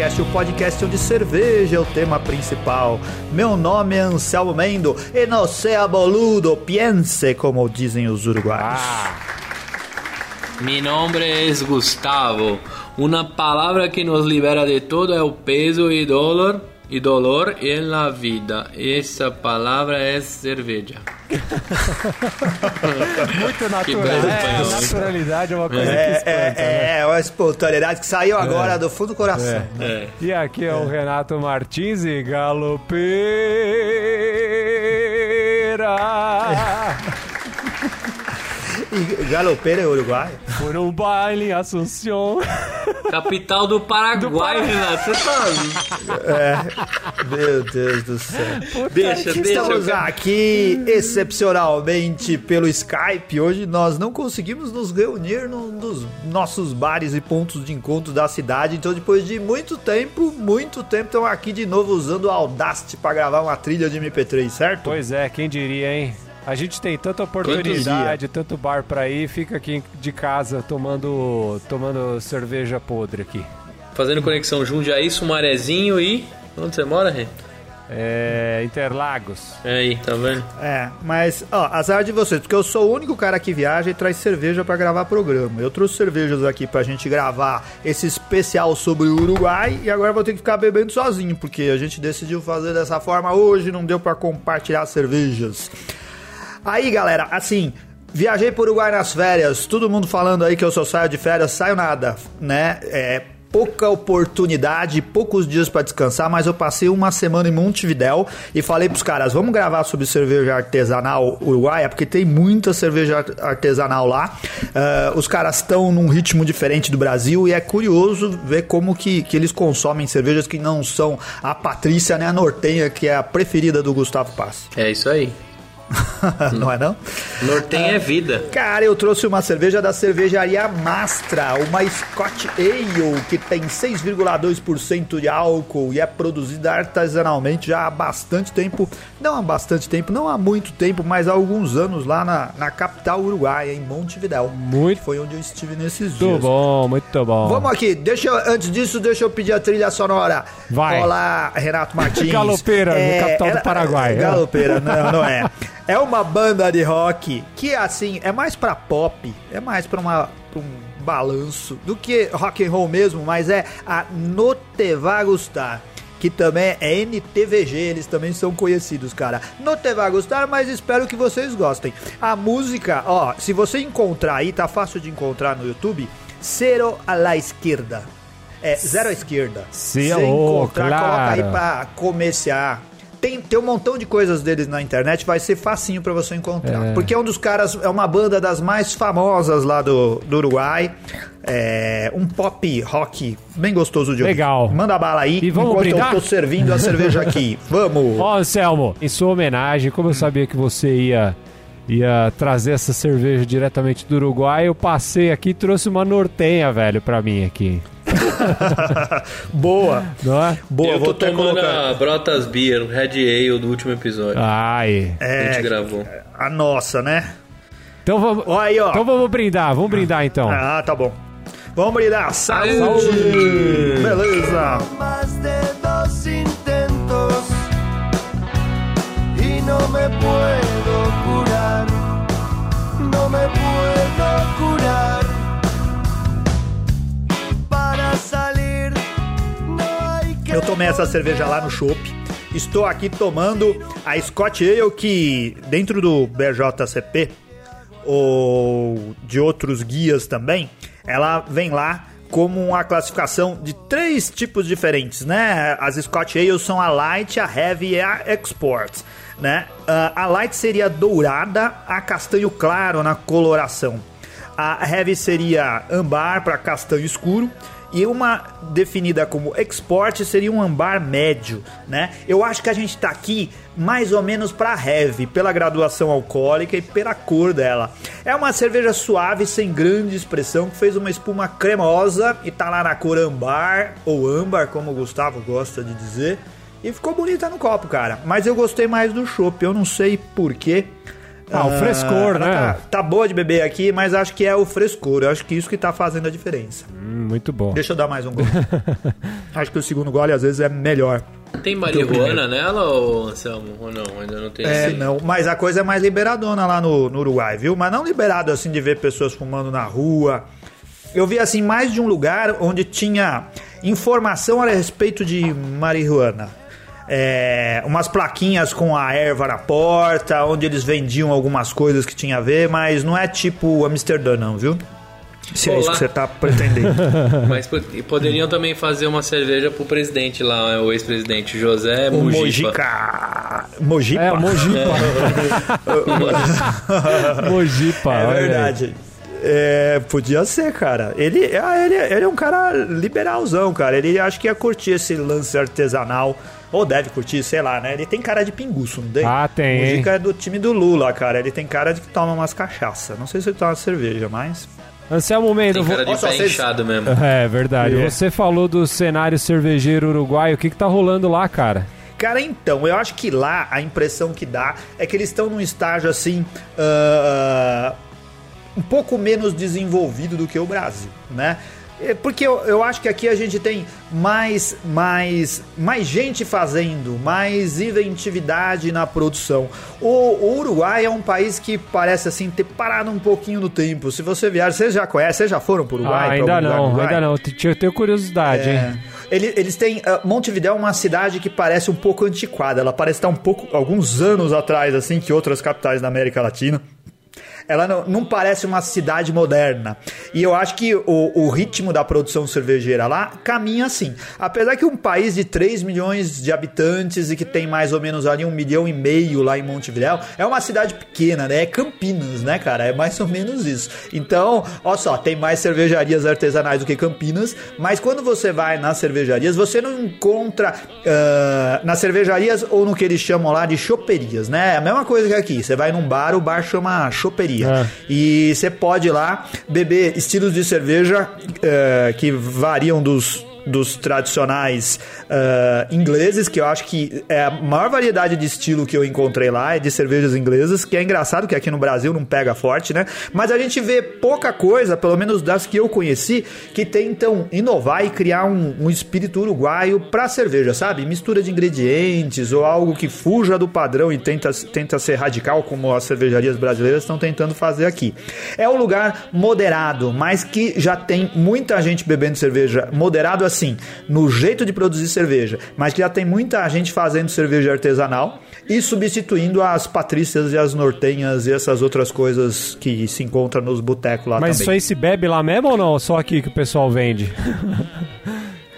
Beercast, o podcast onde cerveja é o tema principal. Meu nome é Anselmo Mendo e não seja boludo, piense, como dizem os uruguaios. Ah. Mi nombre es Gustavo. Una palabra que nos libera de todo é o peso e dolor e dolor en la vida. Essa palavra é cerveja. Muito Que natural. É, naturalidade é uma coisa que É, espanta, né? é, é, uma espontaneidade que saiu agora do fundo do coração. É. E aqui é o Renato Martins e Galopeira. E galopeira é uruguaio? Por um baile em Assunção. Capital do Paraguai, Renato. Você tá. Meu Deus do céu. Deixa, deixa. Estamos eu- aqui excepcionalmente pelo Skype. Hoje nós não conseguimos nos reunir num dos nossos bares e pontos de encontro da cidade. Então, depois de muito tempo, muito tempo, estamos aqui de novo usando o Audacity para gravar uma trilha de MP3, certo? Pois é, quem diria, hein? A gente tem tanta oportunidade, tanto bar pra ir, fica aqui de casa tomando, tomando cerveja podre aqui. Fazendo conexão Jundiaí, Sumarezinho e. Onde você mora, Rê? É, Interlagos. É aí, tá vendo? É, mas, ó, azar de vocês, porque eu sou o único cara que viaja e traz cerveja pra gravar programa. Eu trouxe cervejas aqui pra gente gravar esse especial sobre o Uruguai e agora vou ter que ficar bebendo sozinho, porque a gente decidiu fazer dessa forma hoje, não deu pra compartilhar cervejas. Aí, galera, assim, viajei pro Uruguai nas férias, todo mundo falando aí que eu só saio de férias, saio nada, né? É pouca oportunidade, poucos dias pra descansar, mas eu passei uma semana em Montevidéu e falei pros caras, vamos gravar sobre cerveja artesanal uruguaia, porque tem muita cerveja art- artesanal lá. Ah, os caras estão num ritmo diferente do Brasil e é curioso ver como que, que eles consomem cervejas que não são a Patrícia, né, a Nortenha, que é a preferida do Gustavo Pass. É isso aí. não é não? Norten é vida. Cara, eu trouxe uma cerveja da cervejaria Mastra, uma Scotch Ale que tem 6,2% de álcool e é produzida artesanalmente já há bastante tempo. Não há bastante tempo, não há muito tempo, mas há alguns anos lá na, na capital uruguaia, em Montevidéu. Muito foi onde eu estive nesses Muito dias. bom, muito bom. Vamos aqui, deixa eu- antes disso, deixa eu pedir a trilha sonora. Vai. Olá, Renato Martins. Galopeira, no capital do Paraguai. Galopeira, não, não é. É uma banda de rock que, assim, é mais pra pop, é mais pra, uma, pra um balanço do que rock and roll mesmo, mas é a No Te Va Gustar. Que também é NTVG, eles também são conhecidos, cara. Não te vai gostar, mas espero que vocês gostem. A música, ó, se você encontrar aí, tá fácil de encontrar no YouTube, Zero a la Esquerda. É, zero à esquerda. Sim, Se oh, encontrar, coloca aí claro. pra comerciar. Tem, tem um montão de coisas deles na internet, vai ser facinho pra você encontrar. É. Porque é um dos caras, é uma banda das mais famosas lá do, do Uruguai. É um pop rock bem gostoso de ouvir. Legal. Manda bala aí, E vamos enquanto brindar? eu tô servindo a cerveja aqui. Vamos! Ó, Anselmo, em sua homenagem, como eu sabia que você ia, ia trazer essa cerveja diretamente do Uruguai, eu passei aqui e trouxe uma nortenha, velho, pra mim aqui. Boa! Não é? Boa, eu vou tô tomando colocar. a Brotas Beer, o Red Ale do último episódio. Ai. a É, gente gravou. a nossa, né? Então vamos, aí, ó. então vamos brindar, vamos brindar então. Ah, tá bom. Vamos brindar. Saúde! Saúde! Beleza! más de dos intentos y no me puedo essa cerveja lá no Chopp. Estou aqui tomando a Scott Ale que dentro do BJCP ou de outros guias também, ela vem lá como uma classificação de três tipos diferentes, né? As Scotch Ales são a Light, a Heavy e a Export, né? Ah, a Light seria dourada, a castanho claro na coloração. A Heavy seria ambar para castanho escuro e uma definida como export seria um ambar médio, né? Eu acho que a gente tá aqui mais ou menos para heavy, pela graduação alcoólica e pela cor dela. É uma cerveja suave, sem grande expressão, que fez uma espuma cremosa e tá lá na cor ambar ou âmbar, como o Gustavo gosta de dizer. E ficou bonita no copo, cara. Mas eu gostei mais do chopp, eu não sei porquê. Ah, o frescor, ela né? Tá, tá boa de beber aqui, mas acho que é o frescor. Eu acho que isso que tá fazendo a diferença. Hum, muito bom. Deixa eu dar mais um gole. acho que o segundo gole às vezes é melhor. Tem marihuana nela, ou Anselmo? Ou não? Ainda não tem É, esse- não, mas a coisa é mais liberadona lá no, no Uruguai, viu? Mas não liberado assim de ver pessoas fumando na rua. Eu vi assim mais de um lugar onde tinha informação a respeito de marihuana. É, umas plaquinhas com a erva na porta, onde eles vendiam algumas coisas que tinha a ver, mas não é tipo Amsterdã, não, viu? Se é isso Olá. que você tá pretendendo. Mas po- e poderiam também fazer uma cerveja pro presidente lá, o ex-presidente José o Mujica. Mojica. Mojipa? É, Mojipa. Mojipa, É aí. verdade. É, podia ser, cara. Ele, ah, ele, ele é um cara liberalzão, cara. Ele acho que ia curtir esse lance artesanal. Ou deve curtir, sei lá, né? Ele tem cara de pinguço, não tem? Ah, tem, O? Mujica é do time do Lula, cara. Ele tem cara de que toma umas cachaça. Não sei se ele toma cerveja, mas. Anselmo Mendes, vou... de Nossa, pé vocês- mesmo. É verdade. É. Você falou do cenário cervejeiro uruguaio. O que que tá rolando lá, cara? Cara, então, eu acho que lá a impressão que dá é que eles estão num estágio assim. ah, um pouco menos desenvolvido do que o Brasil, né? É, Porque eu, eu acho que aqui a gente tem mais, mais, mais gente fazendo, mais inventividade na produção. O, o Uruguai é um país que parece assim ter parado um pouquinho no tempo. Se você viajar, vocês já conhecem, vocês já foram para o Uruguai? Ah, ainda não, Uruguai? ainda não. Eu tenho curiosidade, É. hein? Ele- Eles têm. ah, Montevidéu é uma cidade que parece um pouco antiquada. Ela parece estar um pouco. alguns anos atrás, assim, que outras capitais da América Latina. Ela não, não parece uma cidade moderna. E eu acho que o, o ritmo da produção cervejeira lá caminha assim. Apesar que um país de 3 milhões de habitantes e que tem mais ou menos ali um milhão e meio lá em Montevidéu, é uma cidade pequena, né? É Campinas, né, cara? É mais ou menos isso. Então, olha só, tem mais cervejarias artesanais do que Campinas, mas quando você vai nas cervejarias, você não encontra ah, nas cervejarias ou no que eles chamam lá de choperias, né? É a mesma coisa que aqui. Você vai num bar, o bar chama choperia. É. E você pode ir lá beber estilos de cerveja eh, que variam dos, dos tradicionais eh, ingleses, que eu acho que é a maior variedade de estilo que eu encontrei lá é de cervejas inglesas, que é engraçado que aqui no Brasil não pega forte, né? Mas a gente vê pouca coisa, pelo menos das que eu conheci, que tentam inovar e criar um, um espírito uruguaio pra cerveja, sabe? Mistura de ingredientes ou algo que fuja do padrão e tenta, tenta ser radical, como as cervejarias brasileiras estão tentando fazer aqui. É um lugar moderado, mas que já tem muita gente bebendo cerveja. Moderado assim, no jeito de produzir cerveja, mas que já tem muita gente fazendo cerveja artesanal e substituindo as patrícias e as nortenhas e essas outras coisas que se encontram nos botecos lá Mas também. isso aí se bebe lá mesmo ou não? Só aqui que o pessoal vende?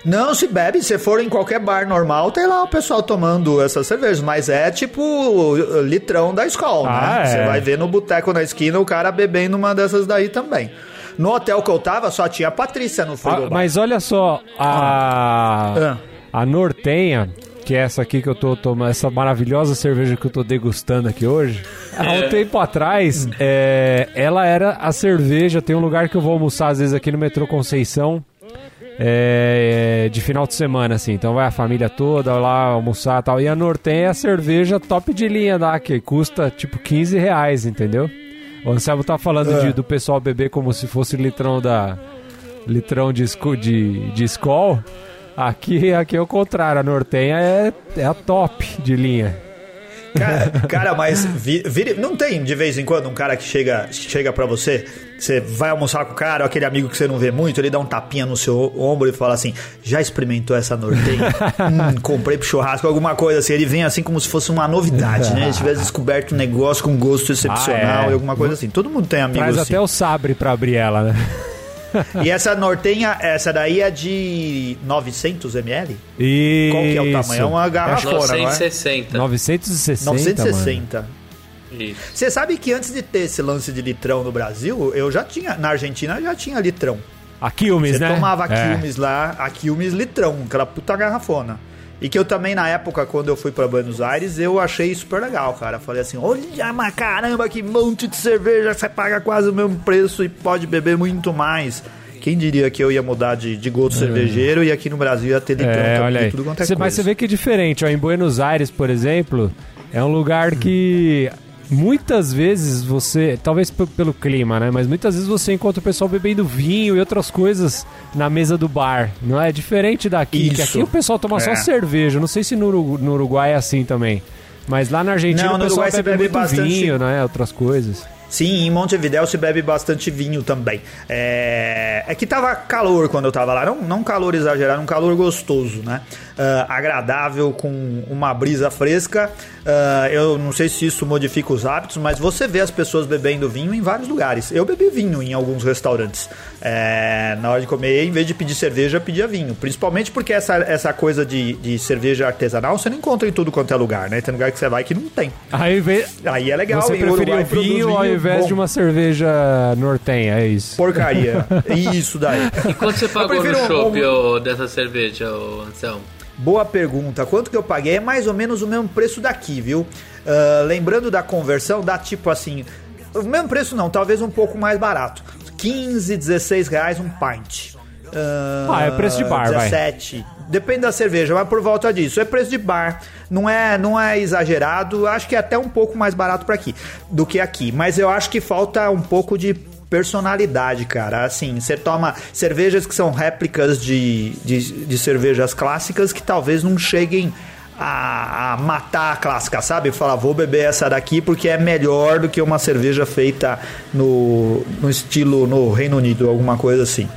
Não se bebe, se for em qualquer bar normal, tem lá o pessoal tomando essas cervejas, mas é tipo litrão da escola, Ah, né? é. Você vai ver no boteco na esquina o cara bebendo uma dessas daí também. No hotel que eu tava só tinha a Patrícia no Ah, frigobar. mas olha só, a, Ah. a Nortenha, que é essa aqui que eu tô tomando, essa maravilhosa cerveja que eu tô degustando aqui hoje. Há um tempo atrás, é, ela era a cerveja. Tem um lugar que eu vou almoçar às vezes aqui no metrô Conceição. é, de final de semana, assim. Então vai a família toda lá almoçar e tal. E a Norten é a cerveja top de linha lá, que custa tipo 15 reais, entendeu? O Anselmo tá falando de- do pessoal beber como se fosse litrão da. litrão de, de, de Skol. Aqui, aqui é o contrário, a Nortenha é, é a top de linha. Cara, cara, mas vi- vire- não tem de vez em quando um cara que chega, chega pra você, você vai almoçar com o cara, ou aquele amigo que você não vê muito, ele dá um tapinha no seu ombro e fala assim: já experimentou essa Nortenha? hum, comprei pro churrasco, alguma coisa assim. Ele vem assim como se fosse uma novidade, né? Ele tivesse descoberto um negócio com gosto excepcional Ah, é. e alguma coisa assim. Todo mundo tem amigos Traz assim. até o sabre pra abrir ela, né? E essa Nortenha, essa daí é de 900 ml? Isso. Qual que é o tamanho? É uma garrafona, não é? 960. 960. Mano. 960. Isso. Você sabe que antes de ter esse lance de litrão no Brasil, eu já tinha, na Argentina já tinha litrão. A Quilmes, Você né? tomava É. Quilmes lá, a Quilmes litrão, aquela puta garrafona. E que eu também, na época, quando eu fui pra Buenos Aires, eu achei super legal, cara. Falei assim, olha, mas caramba, que monte de cerveja, você paga quase o mesmo preço e pode beber muito mais. Quem diria que eu ia mudar de, de gosto cervejeiro e aqui no Brasil ia ter litrão É, olha aí. tudo quanto é Cê- coisa. mas você vê que é diferente, ó. Em Buenos Aires, por exemplo, é um lugar que muitas vezes você, talvez pelo clima, né? Mas muitas vezes você encontra o pessoal bebendo vinho e outras coisas na mesa do bar. Não é diferente daqui, que Isso. aqui o pessoal toma só É. cerveja. Não sei se no, no Uruguai é assim também. Mas lá na Argentina Não, o pessoal Uruguai bebe, bebe bastante- vinho, né? Outras coisas. Sim, em Montevidéu se bebe bastante vinho também. É, é que tava calor quando eu tava lá. Não, não calor exagerado, um calor gostoso, né? Ah, agradável, com uma brisa fresca. Ah, eu não sei se isso modifica os hábitos, mas você vê as pessoas bebendo vinho em vários lugares. Eu bebi vinho em alguns restaurantes. É, na hora de comer, em vez de pedir cerveja, eu pedia vinho. Principalmente porque essa, essa coisa de, de cerveja artesanal você não encontra em tudo quanto é lugar, né? Tem lugar que você vai que não tem. Aí vê- Aí é legal. você preferiu vinho ao invés bom. de uma cerveja nortenha, é isso. Porcaria. Isso daí. E quanto você pagou no um- shopping ô, dessa cerveja, Anselmo? Boa pergunta. Quanto que eu paguei? É mais ou menos o mesmo preço daqui, viu? Ah, lembrando da conversão, dá tipo assim. O mesmo preço não, talvez um pouco mais barato. 15, 16 reais um pint. Ah, é preço de bar, vai. 17. Depende da cerveja, mas por volta disso. É preço de bar. Não é, não é exagerado. Acho que é até um pouco mais barato para aqui do que aqui. Mas eu acho que falta um pouco de personalidade, cara. Assim, você toma cervejas que são réplicas de, de, de cervejas clássicas que talvez não cheguem a, a matar a clássica, sabe? Falar, vou beber essa daqui porque é melhor do que uma cerveja feita no, no estilo no Reino Unido, alguma coisa assim.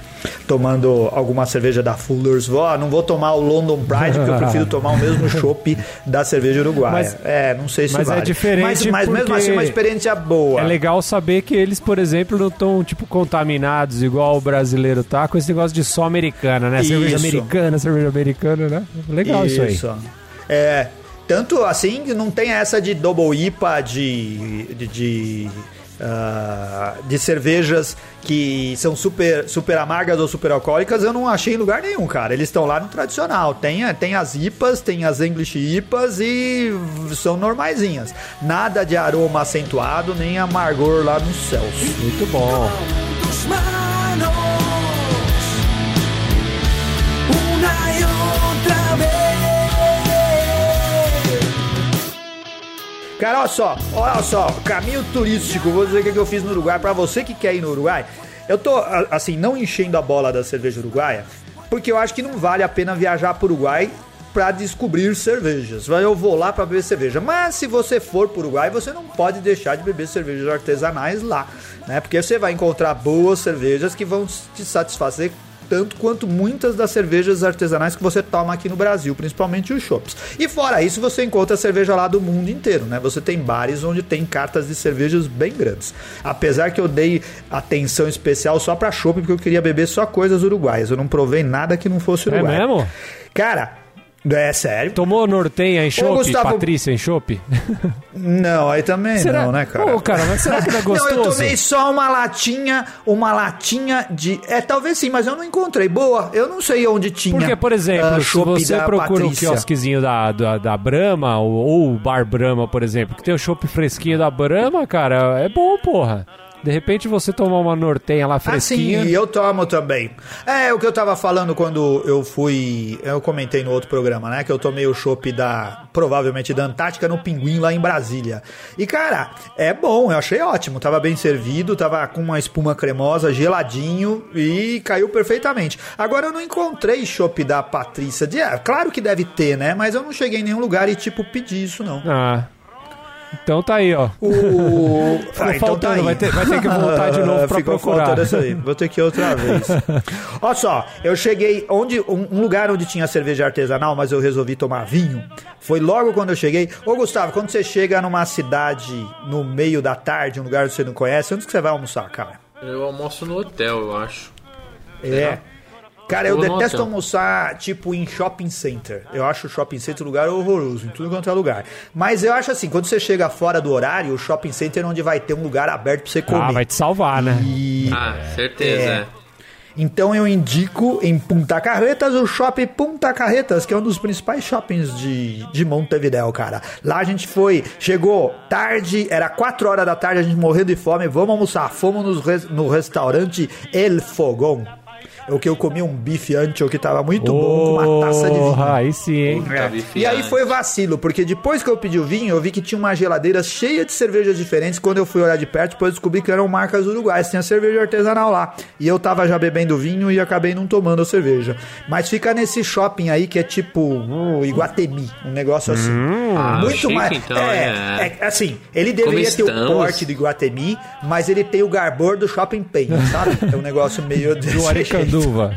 Tomando alguma cerveja da Fuller's, vou, ah, não vou tomar o London Pride, porque eu prefiro tomar o mesmo chopp da cerveja uruguaia. Mas- é, não sei se mas é vale. diferente Mas, mas mesmo assim, uma experiência boa. É legal saber que eles, por exemplo, não estão, tipo, contaminados igual o brasileiro tá, com esse negócio de só americana, né? Cerveja Isso. americana, cerveja americana, né? Legal isso, aí. É, tanto assim que não tem essa de double IPA, de. de, de, ah, de cervejas que são super, super amargas ou super alcoólicas, eu não achei em lugar nenhum, cara. Eles estão lá no tradicional. Tem, tem as IPAs, tem as English IPAs e são normaisinhas. Nada de aroma acentuado, nem amargor lá nos céus. Muito bom. Cara, olha só, olha só, caminho turístico, vou dizer o que que eu fiz no Uruguai. Pra você que quer ir no Uruguai, eu tô, assim, não enchendo a bola da cerveja uruguaia, porque eu acho que não vale a pena viajar pro Uruguai pra descobrir cervejas. Eu vou lá pra beber cerveja. Mas se você for pro Uruguai, você não pode deixar de beber cervejas artesanais lá, né? Porque você vai encontrar boas cervejas que vão te satisfazer tanto quanto muitas das cervejas artesanais que você toma aqui no Brasil, principalmente os shops. E fora isso, você encontra cerveja lá do mundo inteiro, né? Você tem bares onde tem cartas de cervejas bem grandes. Apesar que eu dei atenção especial só pra chopp, porque eu queria beber só coisas uruguaias. Eu não provei nada que não fosse É uruguai. mesmo? Cara, é sério. Tomou Nortenha em chopp, Gustavo- Patrícia em chopp? Não, aí também não, né, cara? Pô, cara, mas será que não é Não, eu gostoso? tomei só uma latinha, uma latinha de. É, talvez sim, mas eu não encontrei. Boa, eu não sei onde tinha. Porque, por exemplo, ah, se você procura um Patrícia. quiosquezinho da, da, da Brahma ou, ou o Bar Brahma, por exemplo, que tem o chopp fresquinho da Brahma, cara, é bom, porra. De repente você tomar uma Nortenha lá Ah, fresquinha. sim, eu tomo também. É o que eu tava falando quando eu fui. Eu comentei no outro programa, né? Que eu tomei o chopp da. Provavelmente da Antártica no Pinguim lá em Brasília. E, cara, é bom, eu achei ótimo. Tava bem servido, tava com uma espuma cremosa, geladinho e caiu perfeitamente. Agora eu não encontrei chopp da Patrícia. De, é, claro que deve ter, né? Mas eu não cheguei em nenhum lugar e, tipo, pedi isso, não. Ah. Então tá aí, ó. O... Ficou faltando, vai ter- vai ter que voltar de novo pra Ficou procurar. faltando isso aí, vou ter que ir outra vez. Olha só, eu cheguei onde um, lugar onde tinha cerveja artesanal, mas eu resolvi tomar vinho. Foi logo quando eu cheguei. Ô Gustavo, quando você chega numa cidade no meio da tarde, um lugar que você não conhece, onde que você vai almoçar, cara? Eu almoço no hotel, eu acho. É. Cara, eu no detesto hotel. almoçar, tipo, em shopping center. Eu acho o shopping center um lugar horroroso, em tudo quanto é lugar. Mas eu acho assim, quando você chega fora do horário, o shopping center é onde vai ter um lugar aberto pra você comer. Ah, vai te salvar, né? E Ah, certeza, É. então eu indico em Punta Carretas o shopping Punta Carretas, que é um dos principais shoppings de, de Montevideo, cara. Lá a gente foi, chegou tarde, era 4 horas da tarde, a gente morrendo de fome, vamos almoçar. Fomos res- no restaurante El Fogão. O que eu comi um bife ancho que tava muito bom com uma taça de vinho. Aí sim, hein? Puta, É. E aí foi vacilo, porque depois que eu pedi o vinho, eu vi que tinha uma geladeira cheia de cervejas diferentes. Quando eu fui olhar de perto, depois eu descobri que eram marcas uruguaias, tinha cerveja artesanal lá. E eu tava já bebendo vinho e acabei não tomando a cerveja. Mas fica nesse shopping aí que é tipo uh, Iguatemi, um negócio assim. Ah, Muito chique, mais. então, é, é. é, assim, ele deveria ter o porte do Iguatemi, mas ele tem o garbor do Shopping Penha, sabe? É um negócio meio desse Do. Aricanduva.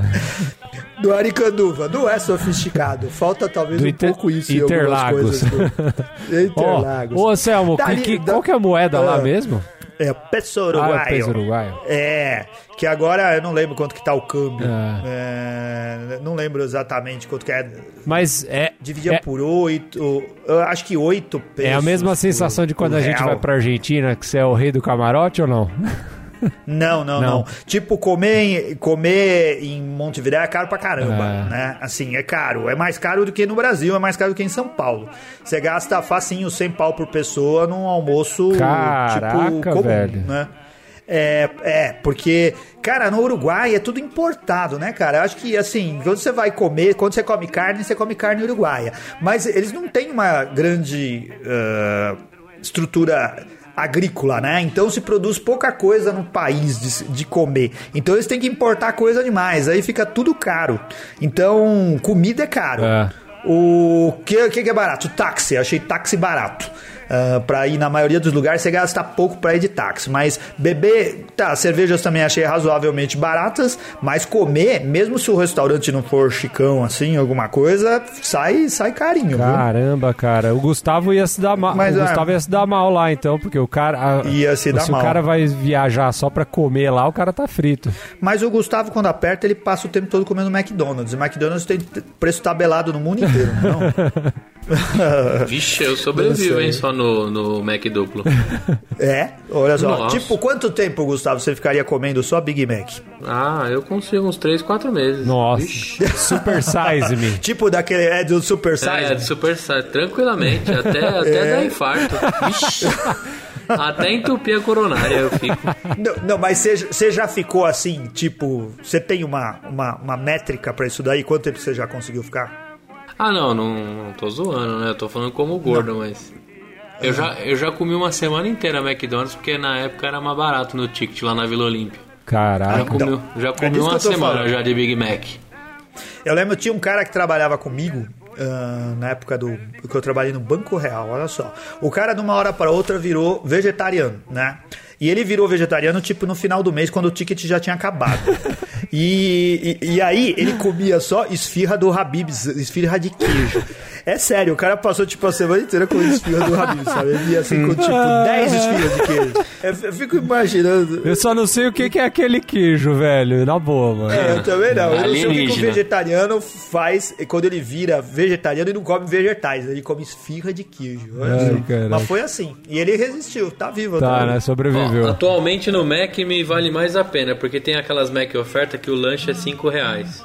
Do Aricanduva, não é sofisticado. Falta talvez Do um pouco isso em Interlagos. algumas coisas. Do... Interlagos. ô, Anselmo, que- Dali- que- da- qual que é a moeda lá Ah. mesmo? É, peso Ah, é uruguaio. o peso uruguaio. É, que agora eu não lembro quanto que tá o câmbio. Ah. É, não lembro exatamente quanto que é. Mas é, Dividia é, por oito, acho que oito pesos. é a mesma por- sensação de quando por a gente real. vai pra Argentina, que você é o rei do camarote ou não? Não, não, Não. não, Tipo, comer, em- comer em Montevideo é caro pra caramba, É. né? Assim, é caro. É mais caro do que no Brasil, é mais caro do que em São Paulo. Você gasta facinho 100 pau por pessoa num almoço, Caraca, tipo, comum, velho. né? É, é, porque, cara, no Uruguai é tudo importado, né, cara? Eu acho que, assim, quando você vai comer, quando você come carne, você come carne uruguaia. Mas eles não têm uma grande ah, estrutura agrícola, né? Então se produz pouca coisa no país de, de comer. Então eles têm que importar coisa demais. Aí fica tudo caro. Então, comida é caro. É. O que, que é barato? Táxi. Achei táxi barato. Ah, pra ir na maioria dos lugares você gasta pouco pra ir de táxi. Mas beber, tá, cervejas também achei razoavelmente baratas. Mas comer, mesmo se o restaurante não for chicão assim, alguma coisa, sai, sai carinho, viu? Caramba, cara. O Gustavo ia se dar mal. Mas, o é. Gustavo ia se dar mal lá, então, porque o cara. a- Ia se dar se mal. o cara vai viajar só pra comer lá, o cara tá frito. Mas o Gustavo, quando aperta, ele passa o tempo todo comendo McDonald's. E McDonald's tem preço tabelado no mundo inteiro, não? Vixe, eu sobrevivo, hein, só no, no Mac duplo. é? Olha só. Nossa. Tipo, quanto tempo, Gustavo, você ficaria comendo só Big Mac? Ah, eu consigo uns 3, 4 meses. Nossa. Vixe. Super size me. Tipo daquele. É do Super Size? É, de super size, tranquilamente, até, até É. dar infarto. Vixe. Até entupir a coronária eu fico. Não, não, mas você, já ficou assim, tipo, você tem uma, uma, uma métrica pra isso daí? Quanto tempo você já conseguiu ficar? Ah, não, não, não tô zoando, né? Eu tô falando como gordo, mas. Eu já, eu já comi uma semana inteira McDonald's porque na época era mais barato no ticket lá na Vila Olímpia. Já Caraca. comi, Então, já é comi que uma semana falando. já de Big Mac. Eu lembro, tinha um cara que trabalhava comigo ah, na época do que eu trabalhei no Banco Real, olha só. O cara, de uma hora para outra, virou vegetariano, né? E ele virou vegetariano, tipo, no final do mês, quando o ticket já tinha acabado. E, e, e aí, ele comia só esfirra do Habib's, esfirra de queijo. É sério, o cara passou, tipo, a semana inteira com esfirra do Habib's, sabe? Ele ia, assim, com, tipo, 10 esfirras de queijo. Eu, eu fico imaginando... Eu só não sei o que que é aquele queijo, velho. Na boa, mano. É, eu também não. Eu não sei o que que vegetariano faz quando ele vira vegetariano e não come vegetais. Ele come esfirra de queijo. Ai. Mas foi assim. E ele resistiu, tá vivo Tá, até né? hoje. Ó, Sobreviveu. atualmente no Mac me vale mais a pena, porque tem aquelas Mac oferta que o lanche é 5 reais.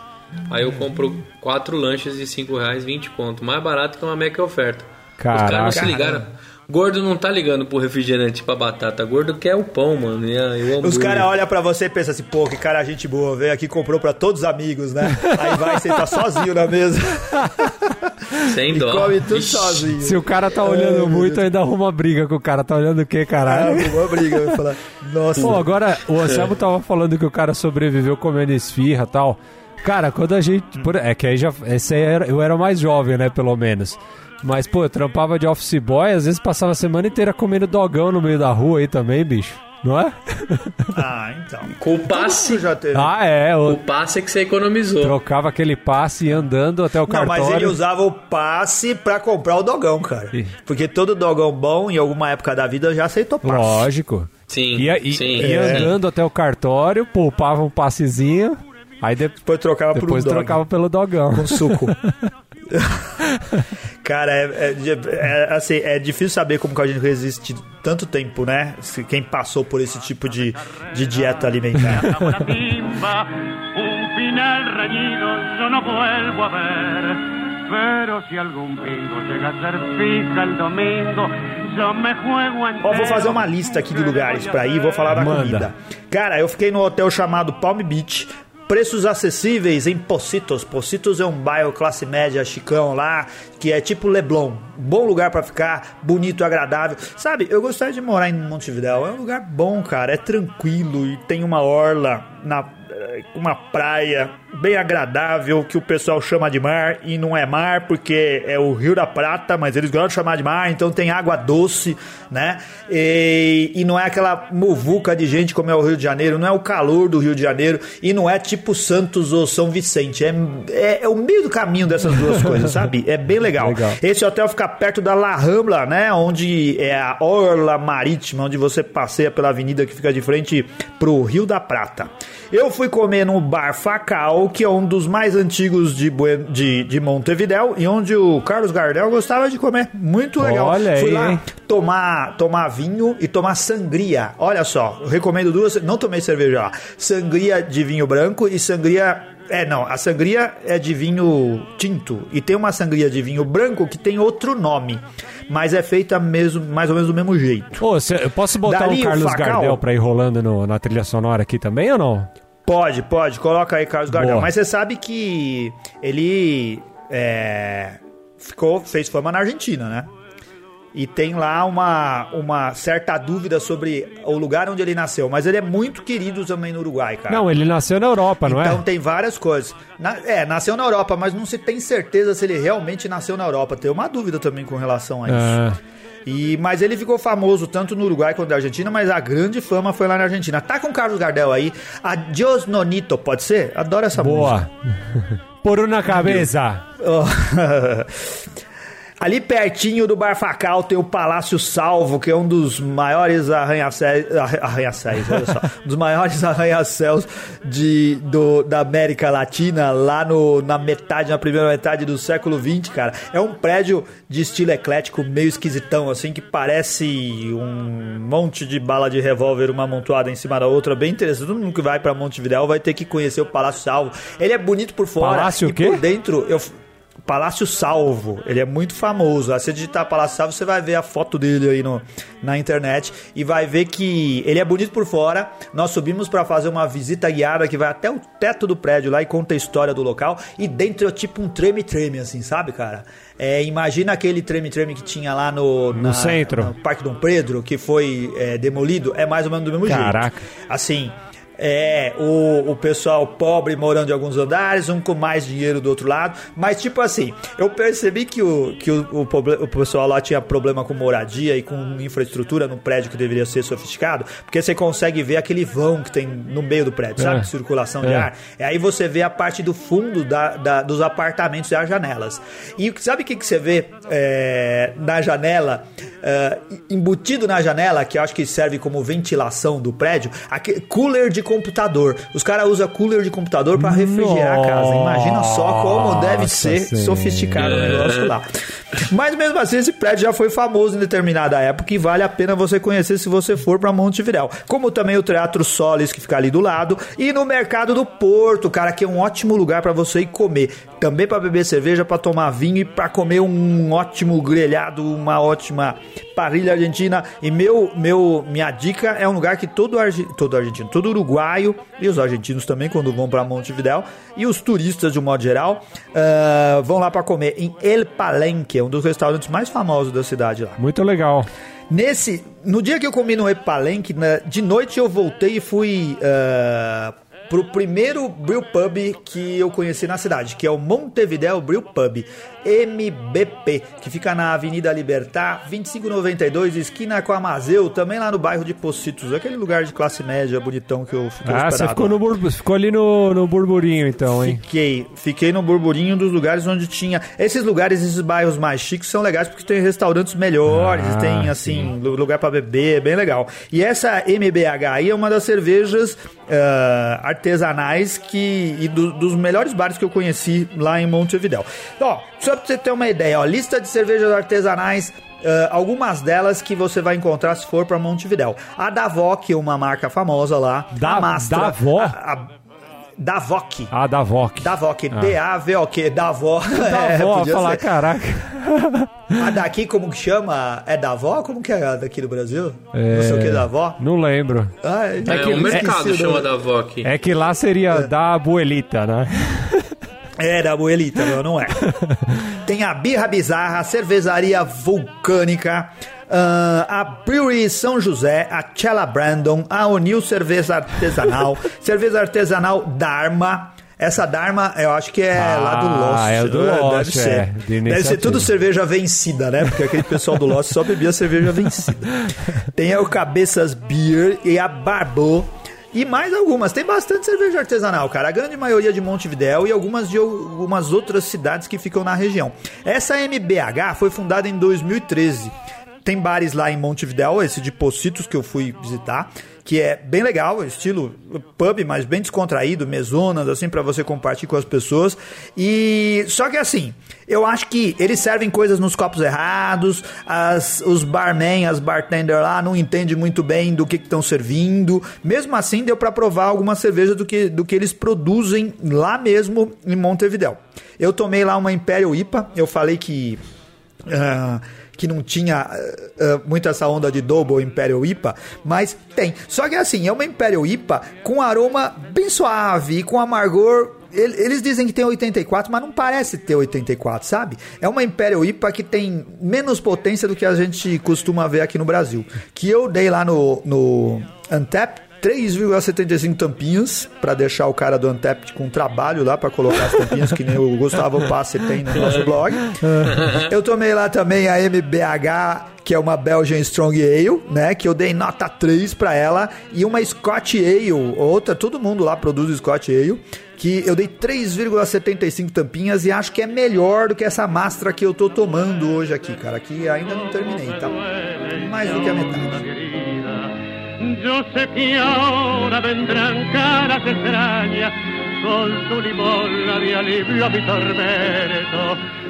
Aí eu compro 4 lanches de 5 reais, 20 conto. Mais barato que uma Mac oferta. Os caras não se Caraca. ligaram. Gordo não tá ligando pro refrigerante pra batata. Gordo quer o pão, mano. E a- e o Os caras olham pra você e pensam assim, pô, que cara gente boa, veio aqui comprou pra todos os amigos, né? Aí vai sentar sozinho na mesa Sem e dó. come tudo Ixi. sozinho. Se o cara tá olhando muito, ainda arruma briga com o cara. Tá olhando o quê, Ah, caralho? uma briga, eu falar. Nossa. Pô, agora o Anselmo tava falando que o cara sobreviveu comendo esfirra e tal. Cara, quando a gente. por- É que aí já. Esse aí era, eu era mais jovem, né, pelo menos. Mas, pô, eu trampava de office boy, às vezes passava a semana inteira comendo dogão no meio da rua aí também, bicho. Não é? Ah, então. Com o passe. Já teve. Ah, é. O Eu passe é que você economizou. trocava aquele passe e ia andando até o Não, cartório. mas ele usava o passe pra comprar o dogão, cara. Ih. Porque todo dogão bom, em alguma época da vida, já aceitou passe. Lógico. Sim, Ia, sim. ia É. andando até o cartório, poupava um passezinho, aí de- Depois trocava por um depois dog. trocava pelo dogão. com suco. Cara, é, é- é- assim, é difícil saber como que a gente resiste tanto tempo, né? Se- Quem passou por esse tipo de, de dieta alimentar. Ó, vou fazer uma lista aqui de lugares pra ir, vou falar da Manda. comida. Cara, eu fiquei no hotel chamado Palm Beach. Preços acessíveis em Pocitos. Pocitos é um bairro classe média chicão lá, que é tipo Leblon. Bom lugar pra ficar, bonito, agradável. Sabe, eu gostaria de morar em Montevidéu. É um lugar bom, cara. É tranquilo e tem uma orla na uma praia bem agradável que o pessoal chama de mar e não é mar porque é o Rio da Prata, mas eles gostam de chamar de mar, então tem água doce, né? E, e não é aquela muvuca de gente como é o Rio de Janeiro, não é o calor do Rio de Janeiro e não é tipo Santos ou São Vicente, é, é, é o meio do caminho dessas duas coisas, sabe? É bem legal. Legal. Esse hotel fica perto da La Rambla, né? Onde é a orla marítima, onde você passeia pela avenida que fica de frente pro Rio da Prata. Eu fui comer no Bar Facal, que é um dos mais antigos de, Buen- de, de Montevidéu, e onde o Carlos Gardel gostava de comer. Muito legal. Olha fui aí, lá hein? tomar, tomar vinho e tomar sangria. Olha só, eu recomendo duas. Não tomei cerveja lá. Sangria de vinho branco e sangria. É, não, a sangria é de vinho tinto. E tem uma sangria de vinho branco que tem outro nome. Mas é feita mesmo, mais ou menos do mesmo jeito. Ô, cê- eu posso botar Dali o o Carlos? Gardel pra ir rolando no- na trilha sonora aqui também ou não? Pode, pode, coloca aí Carlos Gardel. Boa. Mas você sabe que ele é, ficou, fez fama na Argentina, né? E tem lá uma, uma certa dúvida sobre o lugar onde ele nasceu. Mas ele é muito querido também no Uruguai, cara. Não, ele nasceu na Europa, não então é? tem várias coisas. Na- é, nasceu na Europa, mas não se tem certeza se ele realmente nasceu na Europa. Tem uma dúvida também com relação a isso. Ah. E, mas ele ficou famoso tanto no Uruguai quanto na Argentina, mas a grande fama foi lá na Argentina. Tá com o Carlos Gardel aí. Adios Nonito, pode ser? Adoro essa música. Boa. Por uma cabeça. Oh. Ali pertinho do Bar Facal tem o Palácio Salvo, que é um dos maiores arranha-céus, arranha-céus, olha só, um dos maiores arranha-céus de, do- da América Latina, lá no, na metade, na primeira metade do século XX, cara. É um prédio de estilo eclético, meio esquisitão, assim, que parece um monte de bala de revólver, uma amontoada em cima da outra, bem interessante. Todo mundo que vai pra Montevidéu vai ter que conhecer o Palácio Salvo. Ele é bonito por fora Palácio e o quê? por dentro... Eu, Palácio Salvo, ele é muito famoso. Se você digitar Palácio Salvo, você vai ver a foto dele aí no, na internet e vai ver que ele é bonito por fora. Nós subimos para fazer uma visita guiada que vai até o teto do prédio lá e conta a história do local. E dentro é tipo um treme-treme, assim, sabe, cara? É, imagina aquele treme-treme que tinha lá no, na- centro. no Parque Dom Pedro, que foi é, demolido. É mais ou menos do mesmo Caraca. jeito. Assim, é, o, o pessoal pobre morando em alguns andares, um com mais dinheiro do outro lado. Mas, tipo assim, eu percebi que o, que o, o, o pessoal lá tinha problema com moradia e com infraestrutura num prédio que deveria ser sofisticado, porque você consegue ver aquele vão que tem no meio do prédio, sabe? É. Circulação de É. ar. E aí você vê a parte do fundo da, da- dos apartamentos e as janelas. E sabe o que, que você vê é, na janela? é, embutido na janela, que eu acho que serve como ventilação do prédio, aquele cooler de computador. Os caras usam cooler de computador para refrigerar a casa. Imagina só como deve Nossa ser Senhora. sofisticado o negócio lá. Mas mesmo assim, esse prédio já foi famoso em determinada época e vale a pena você conhecer se você for para Montevidéu. Como também o Teatro Solis, que fica ali do lado, e no Mercado do Porto, cara, que é um ótimo lugar para você ir comer. Também para beber cerveja, para tomar vinho e para comer um ótimo grelhado, uma ótima parrilha argentina. E meu, meu, minha dica é um lugar que todo, argi todo argentino, todo uruguaio e os argentinos também, quando vão para Montevidéu, e os turistas de um modo geral, ah, vão lá para comer em El Palenque, um dos restaurantes mais famosos da cidade lá. Muito legal. Nesse, no dia que eu comi no El Palenque, na- de noite eu voltei e fui ah, pro primeiro brew pub que eu conheci na cidade, que é o Montevideo Brew Pub, MBP, que fica na Avenida Libertar, 2592, esquina com a Mazeu, também lá no bairro de Pocitos, aquele lugar de classe média bonitão que eu fiquei Ah, você ficou, no ficou ali no, no burburinho, então, hein? Fiquei, fiquei no burburinho dos lugares onde tinha. Esses lugares, esses bairros mais chiques são legais porque tem restaurantes melhores, Ah, tem assim, lu- lugar pra beber, é bem legal. E essa MBH aí é uma das cervejas ah, artesanais que e do- dos melhores bares que eu conheci lá em Montevidéu. Ó, só pra você ter uma ideia, ó, lista de cervejas artesanais ah, algumas delas que você vai encontrar se for pra Montevidéu. A Davó, que é uma marca famosa lá. Da- a Mastra, Davó? a- a- Davok. Ah, da VOC. Davok, D-A-V-O-Q, Davó. Da É, falar, ser. caraca. A daqui, como que chama? É da avó? Como que é a daqui do Brasil? Não sei o que da avó. Não lembro. Ah, É, que o mercado esqueci o chama da avó aqui. É que lá seria da abuelita, né? É, da abuelita, não, não é. Tem a Birra Bizarra, a Cervejaria Vulcânica, ah, a Brewery São José, a Chela Brandon, a Unil Cerveja Artesanal, Cerveja Artesanal Dharma. Essa Dharma, eu acho que é Ah, lá do Lost. é do né? Lost, Deve ser. é, de Deve ser tudo cerveja vencida, né? Porque aquele pessoal do Lost só bebia cerveja vencida. Tem o Cabeças Beer e a Barbô. E mais algumas. Tem bastante cerveja artesanal, cara. A grande maioria de Montevidéu e algumas de algumas outras cidades que ficam na região. Essa MBH foi fundada em 2013. Tem bares lá em Montevidéu, esse de Pocitos que eu fui visitar, que é bem legal, estilo pub, mas bem descontraído, mesonas, assim, para você compartilhar com as pessoas. E só que assim, eu acho que eles servem coisas nos copos errados, as, os barman, as bartender lá não entendem muito bem do que estão servindo. Mesmo assim, deu para provar alguma cerveja do que, do que eles produzem lá mesmo em Montevidéu. Eu tomei lá uma Imperial IPA, eu falei que ah, que não tinha ah, muito essa onda de Double Imperial IPA, mas tem. Só que assim, é uma Imperial IPA com aroma bem suave e com amargor. el- Eles dizem que tem 84, mas não parece ter 84, sabe? É uma Imperial IPA que tem menos potência do que a gente costuma ver aqui no Brasil. Que eu dei lá no, no Antep, 3,75 tampinhas para deixar o cara do Antep com trabalho lá para colocar as tampinhas que nem o Gustavo Passe tem no nosso blog. Eu tomei lá também a MBH, que é uma Belgian Strong Ale, né, que eu dei nota 3 para ela e uma Scotch Ale, outra, todo mundo lá produz Scotch Ale, que eu dei 3,75 tampinhas e acho que é melhor do que essa mastra que eu tô tomando hoje aqui, cara, que ainda não terminei, tá? Mais do que a metade. Yo sé que ahora vendrán caras extrañas con su limosna de alivio a mi tormento.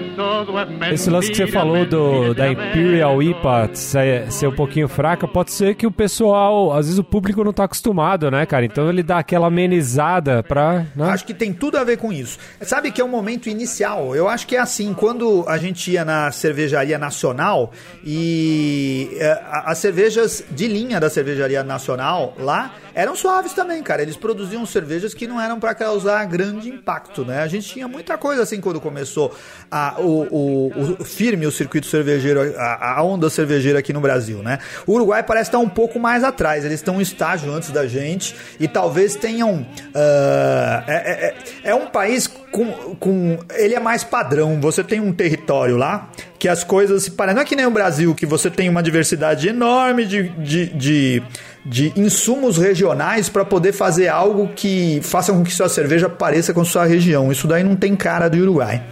Esse lance que você falou do, da Imperial IPA ser, ser um pouquinho fraca, pode ser que o pessoal, às vezes o público não tá acostumado, né, cara? Então ele dá aquela amenizada pra. Né? Acho que tem tudo a ver com isso. Sabe que é um momento inicial. Eu acho que é assim, quando a gente ia na cervejaria nacional e é, as cervejas de linha da cervejaria nacional lá eram suaves também, cara. Eles produziam cervejas que não eram para causar grande impacto, né? A gente tinha muita coisa assim quando começou a, o, o- o firme o circuito cervejeiro, a, a onda cervejeira aqui no Brasil, né? O Uruguai parece estar um pouco mais atrás. Eles estão um estágio antes da gente e talvez tenham. é, é- é- é um país com, com. Ele é mais padrão. Você tem um território lá que as coisas se parecem. Não é que nem o Brasil, que você tem uma diversidade enorme de, de, de, de insumos regionais para poder fazer algo que faça com que sua cerveja pareça com sua região. Isso daí não tem cara do Uruguai.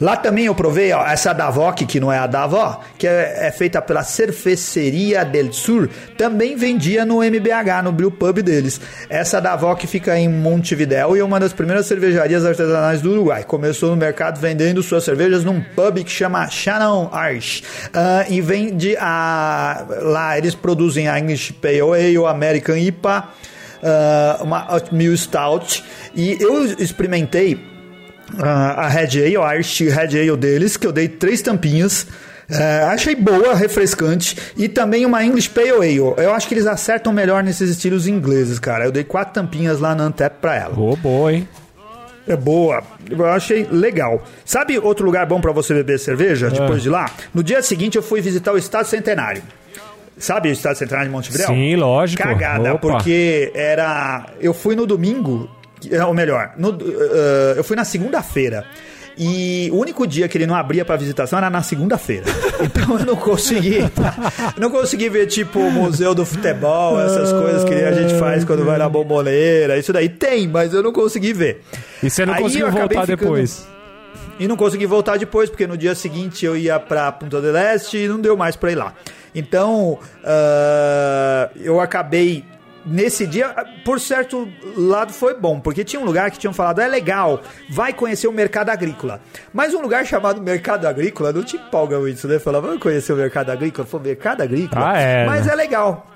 Lá também eu provei ó, essa Davok, que não é a da que é, é feita pela Cerveceria del Sur, também vendia no MBH, no Brew Pub deles. Essa Davok fica em Montevidéu e é uma das primeiras cervejarias artesanais do Uruguai. Começou no mercado vendendo suas cervejas num pub que chama Shannon Arch. Ah, e vende a... Lá eles produzem a English Pale Ale, American IPA, ah, uma Oatmeal Stout. E eu experimentei a Red Ale, a Irish Red Ale deles, que eu dei três tampinhas. É, achei boa, refrescante. E também uma English Pale Ale. Eu acho que eles acertam melhor nesses estilos ingleses, cara. Eu dei quatro tampinhas lá na Antep pra ela. Ô, boa, hein? É boa. Eu achei legal. Sabe outro lugar bom pra você beber cerveja depois de lá? No dia seguinte eu fui visitar o Estado Centenário. Sabe o Estado Centenário de Montevidéu? Sim, lógico. Cagada, Opa. porque era. Eu fui no domingo, ou melhor, no, uh, eu fui na segunda-feira. E o único dia que ele não abria pra visitação era na segunda-feira. Então eu não consegui. não consegui ver, tipo, o Museu do Futebol, essas coisas que a gente faz quando vai na bomboneira. Isso daí tem, mas eu não consegui ver. E você não Aí conseguiu voltar ficando- depois. E não consegui voltar depois, porque no dia seguinte eu ia pra Punta del Este e não deu mais pra ir lá. Então, ah, eu acabei. Nesse dia, por certo lado foi bom, porque tinha um lugar que tinham falado, é legal, vai conhecer o mercado agrícola. Mas um lugar chamado mercado agrícola não te empolga isso, né? Falava, vamos conhecer o mercado agrícola. Foi mercado agrícola? Ah, é, Mas né? é legal.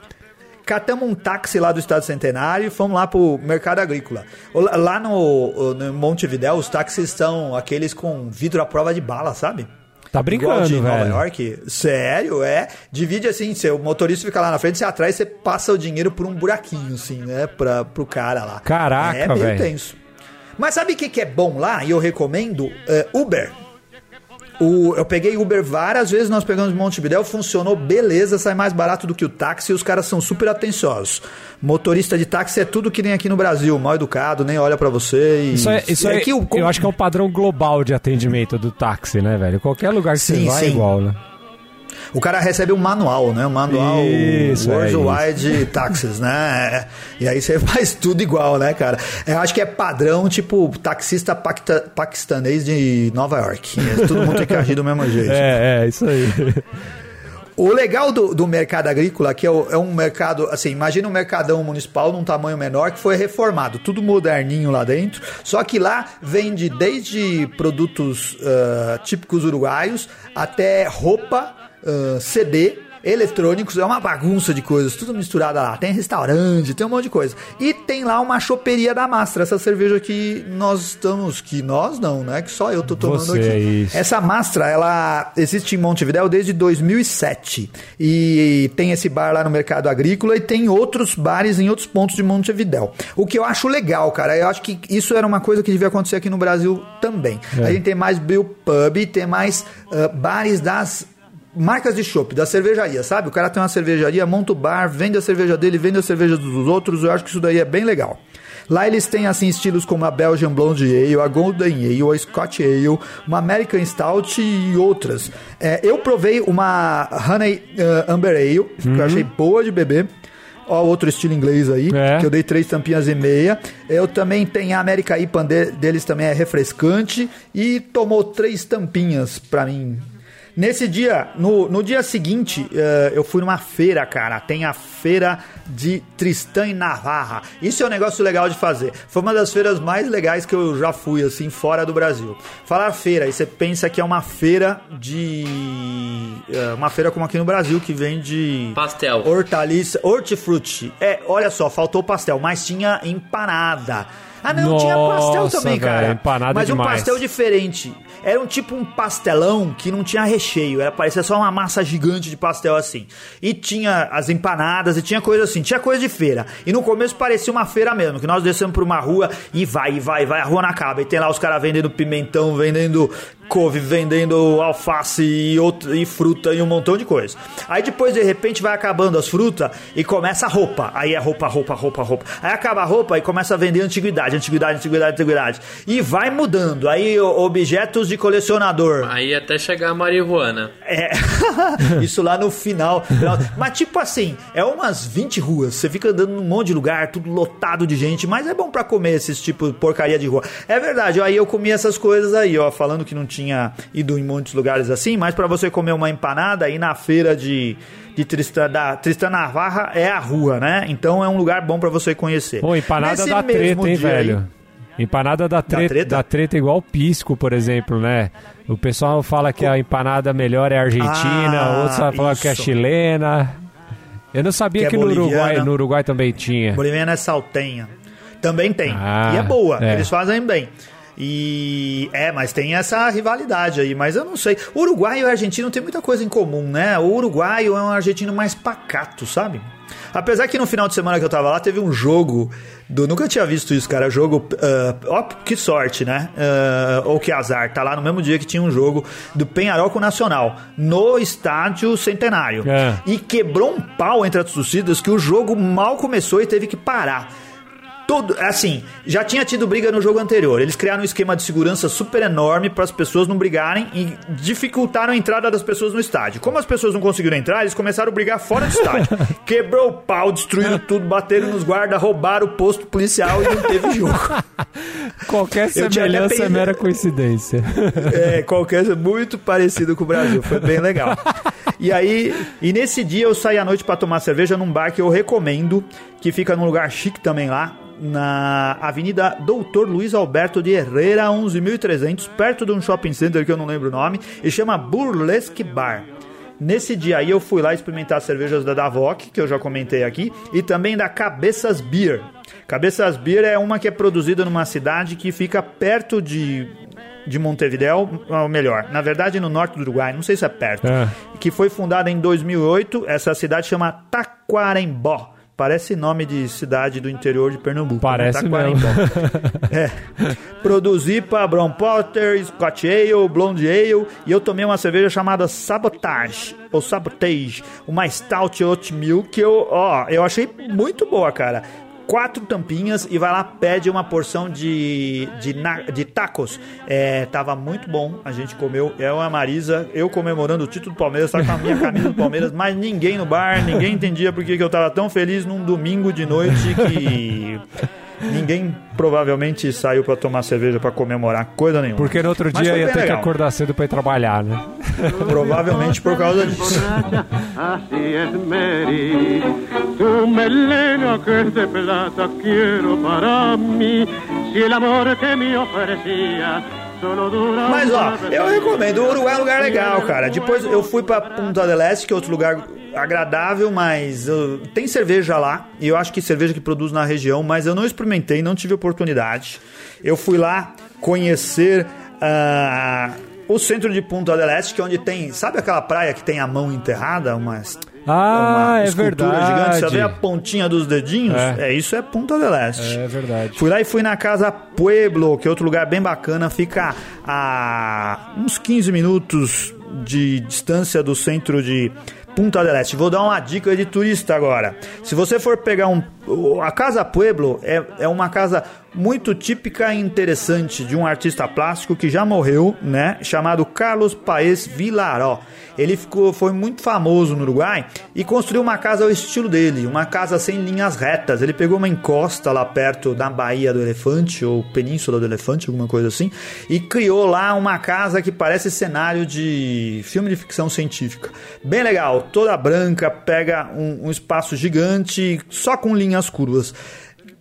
catamos um táxi lá do Estado Centenário e fomos lá pro mercado agrícola. Lá no, no Montevidéu, os táxis são aqueles com vidro à prova de bala, sabe? Tá Igual de brincando, Nova velho. Sério? Sério, é. Divide assim, seu motorista fica lá na frente, você atrás, você passa o dinheiro por um buraquinho, assim, né? Pra, pro cara lá. Caraca, É meio velho. tenso. Mas sabe o que, que é bom lá? E eu recomendo? É, Uber. O, eu peguei Uber várias vezes, nós pegamos Montevidéu, funcionou beleza, sai mais barato do que o táxi e os caras são super atenciosos. Motorista de táxi é tudo que nem aqui no Brasil, mal educado, nem olha pra você. E... Isso é, isso é, que o- eu acho que é um padrão global de atendimento do táxi, né, velho? Qualquer lugar que Sim, você vai sim. é igual, né? O cara recebe um manual, né? Um manual Isso, é Worldwide Taxes, né? E aí você faz tudo igual, né, cara? Eu acho que é padrão, tipo, taxista pacta- paquistanês de Nova York. É, Todo mundo tem que agir do mesmo jeito. É, é, isso aí. O legal do, do mercado agrícola, que é, o- é um mercado, assim, imagina um mercadão municipal num tamanho menor que foi reformado, tudo moderninho lá dentro. Só que lá vende desde produtos ah, típicos uruguaios até roupa, ah, CD. Eletrônicos, é uma bagunça de coisas, tudo misturado lá. Tem restaurante, tem um monte de coisa. E tem lá uma choperia da Mastra, essa cerveja que nós estamos. Que nós não, né? Que só eu tô tomando Você, aqui. isso. Essa Mastra, ela existe em Montevidéu desde 2007. E tem esse bar lá no Mercado Agrícola e tem outros bares em outros pontos de Montevidéu. O que eu acho legal, cara, eu acho que isso era uma coisa que devia acontecer aqui no Brasil também. A gente tem mais Bill Pub, tem mais ah, bares das marcas de chopp, da cervejaria, sabe? O cara tem uma cervejaria, monta o bar, vende a cerveja dele, vende a cerveja dos outros. Eu acho que isso daí é bem legal. Lá eles têm assim estilos como a Belgian Blonde Ale, a Golden Ale, a Scotch Ale, uma American Stout e outras. É, eu provei uma Honey eh, Amber Ale, que eu achei boa de beber. Ó, outro estilo inglês aí, É. que eu dei três tampinhas e meia. Eu também tenho a América IPA de- deles também é refrescante e tomou três tampinhas pra mim. Nesse dia, no, no dia seguinte, eh, eu fui numa feira, cara. Tem a feira de Tristã e Navarra. Isso é um negócio legal de fazer. Foi uma das feiras mais legais que eu já fui, assim, fora do Brasil. Falar feira, aí você pensa que é uma feira de. eh, uma feira como aqui no Brasil, que vende. Pastel. Hortaliça, hortifruti. É, olha só, faltou pastel, mas tinha empanada. Ah, não, tinha pastel Nossa, também, cara. velho, empanada mas um demais. pastel diferente. Era um tipo um pastelão que não tinha recheio. Era parecia só uma massa gigante de pastel assim. E tinha as empanadas e tinha coisa assim. Tinha coisa de feira. E no começo parecia uma feira mesmo. Que nós descemos por uma rua e vai, e vai, e vai. A rua não acaba. E tem lá os caras vendendo pimentão, vendendo couve, vendendo alface e, outro, e fruta e um montão de coisa. Aí depois, de repente, vai acabando as frutas e começa a roupa. Aí é roupa, roupa, roupa, roupa. Aí acaba a roupa e começa a vender antiguidade, antiguidade, antiguidade, antiguidade. E vai mudando. Aí objetos de colecionador. Aí até chegar a marihuana. É. Isso lá no final. Mas tipo assim, é umas 20 ruas. Você fica andando num monte de lugar, tudo lotado de gente, mas é bom pra comer esses tipo de porcaria de rua. É verdade, aí eu comi essas coisas aí, ó, falando que não tinha ido em muitos lugares assim, mas pra você comer uma empanada aí na feira de de Tristã, da Tristã Navarra é a rua, né? Então é um lugar bom pra você conhecer. Pô, empanada Nesse da treta, hein, dia aí- velho? Empanada da treta, treta? da treta igual pisco, por exemplo, né? O pessoal fala que a empanada melhor é argentina, Ah, outros falam que é chilena. Eu não sabia Que que, é no, Uruguai, no Uruguai também tinha. Boliviana é saltenha. Também tem. Ah, e é boa. é. Eles fazem bem. E é, mas tem essa rivalidade aí, mas eu não sei. O uruguaio e o argentino tem muita coisa em comum, né? O uruguaio é um argentino mais pacato, sabe? Apesar que no final de semana que eu tava lá, teve um jogo do. Nunca tinha visto isso, cara. Jogo. ah, ó, que sorte, né? Ah, ou que azar. Tá lá no mesmo dia que tinha um jogo do Penharol com o Nacional, no estádio Centenário. É. E quebrou um pau entre as torcidas que o jogo mal começou e teve que parar. Todo, assim, já tinha tido briga no jogo anterior. Eles criaram um esquema de segurança super enorme para as pessoas não brigarem e dificultaram a entrada das pessoas no estádio. Como as pessoas não conseguiram entrar, eles começaram a brigar fora do estádio. Quebrou o pau, destruíram tudo, bateram nos guardas, roubaram o posto policial e não teve jogo. Qualquer semelhança é mera coincidência. É, qualquer muito parecido com o Brasil. Foi bem legal. E aí, e nesse dia eu saí à noite pra tomar cerveja num bar que eu recomendo, que fica num lugar chique também lá, na Avenida Doutor Luiz Alberto de Herrera, 11.300, perto de um shopping center que eu não lembro o nome, e chama Burlesque Bar. Nesse dia aí eu fui lá experimentar as cervejas da Davok, que eu já comentei aqui, e também da Cabeças Beer. Cabeças Beer é uma que é produzida numa cidade que fica perto de de Montevideo, ou melhor, na verdade no norte do Uruguai, não sei se é perto, É. que foi fundada em 2008. Essa cidade chama Taquarembó. Parece nome de cidade do interior de Pernambuco. Parece né? Taquarembó. É. Produzi para Brown Porter, Scotch Ale, Blonde Ale e eu tomei uma cerveja chamada Sabotage ou Sabotage, uma Stout Oatmeal que eu, ó, eu achei muito boa, cara. Quatro tampinhas e vai lá, pede uma porção de, de, de tacos. É, tava muito bom, a gente comeu. Eu e a Marisa, eu comemorando o título do Palmeiras, tava com a minha camisa do Palmeiras, mas ninguém no bar, ninguém entendia porque que eu tava tão feliz num domingo de noite que ninguém provavelmente saiu pra tomar cerveja pra comemorar coisa nenhuma. Porque no outro Mas dia ia ter que legal. acordar cedo pra ir trabalhar, né? Provavelmente por causa disso. Mas ó, eu recomendo. O Uruguai é um lugar legal, cara. Depois eu fui pra Punta del Este, que é outro lugar agradável, mas uh, tem cerveja lá. E eu acho que cerveja que produz na região, mas eu não experimentei, não tive oportunidade. Eu fui lá conhecer ah, o centro de Punta del Este, que é onde tem. Sabe aquela praia que tem a mão enterrada? Uma, Ah, uma é escultura verdade. gigante. Você vê a pontinha dos dedinhos? É. É, isso é Punta del Este. É verdade. Fui lá e fui na Casa Pueblo, que é outro lugar bem bacana, fica a uns 15 minutos de distância do centro de Punta del Este. Vou dar uma dica de turista agora. Se você for pegar um. A Casa Pueblo é, é uma casa muito típica e interessante de um artista plástico que já morreu, né? Chamado Carlos Paes Vilaró. Ele ficou, foi muito famoso no Uruguai e construiu uma casa ao estilo dele, uma casa sem linhas retas. Ele pegou uma encosta lá perto da Baía do Elefante, ou Península do Elefante, alguma coisa assim, e criou lá uma casa que parece cenário de filme de ficção científica. Bem legal, toda branca, pega um, um espaço gigante, só com linhas curvas.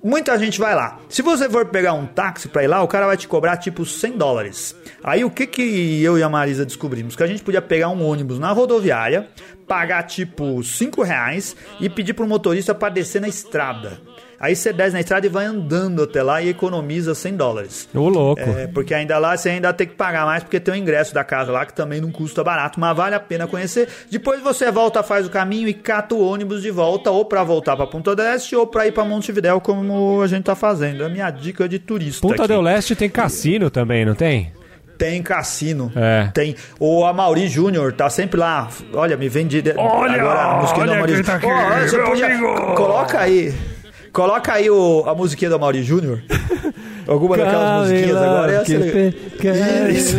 Muita gente vai lá. Se você for pegar um táxi pra ir lá, o cara vai te cobrar tipo 100 dólares. Aí o que que eu e a Marisa descobrimos? Que a gente podia pegar um ônibus na rodoviária, pagar tipo 5 reais e pedir pro motorista pra descer na estrada. Aí você desce na estrada e vai andando até lá e economiza 100 dólares. Ô, louco. É, porque ainda lá você ainda tem que pagar mais porque tem o ingresso da casa lá que também não custa barato, mas vale a pena conhecer. Depois você volta, faz o caminho e cata o ônibus de volta ou pra voltar pra Punta del Este ou pra ir pra Montevidéu como a gente tá fazendo. É a minha dica de turista aqui. del Leste tem cassino também, não tem? Tem cassino. É. Tem. O Amaury Júnior tá sempre lá. Olha, me vende. de- Olha, agora a do olha quem tá aqui, Ó, você podia- amigo. Coloca aí. Coloca aí o, a musiquinha do Amaury Júnior. Alguma daquelas musiquinhas agora. Essa é Isso.